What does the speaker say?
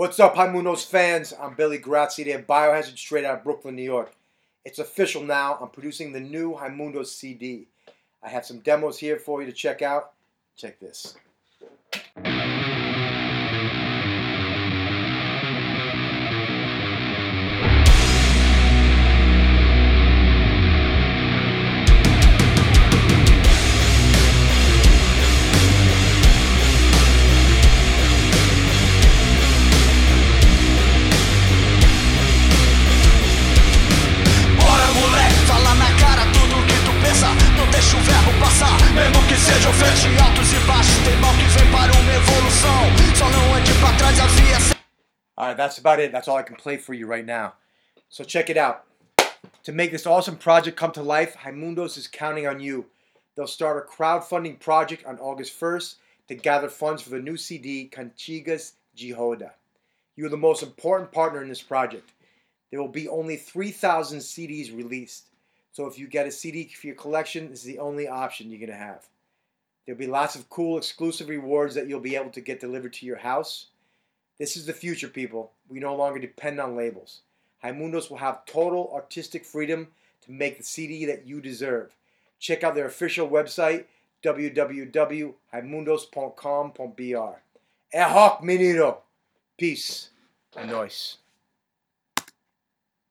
What's up, Raimundos fans? I'm Billy Graziadei, Biohazard straight out of Brooklyn, New York. It's official now. I'm producing the new Raimundos CD. I have some demos here for you to check out. Check this. Seja altos e baixos, tem mal que vem para uma evolução Só não ande pra trás, havia All right, that's about it. That's all I can play for you right now. So check it out. To make this awesome project come to life, Raimundos is counting on you. They'll start a crowdfunding project on August 1st to gather funds for the new CD, Cantigas de Roda. You are the most important partner in this project. There will be only 3,000 CDs released. So if you get a CD for your collection, this is the only option you're going to have. There'll be lots of cool exclusive rewards that you'll be able to get delivered to your house. This is the future, people. We no longer depend on labels. Raimundos will have total artistic freedom to make the CD that you deserve. Check out their official website, www.raimundos.com.br. Erhoc, menino. Peace. And noise.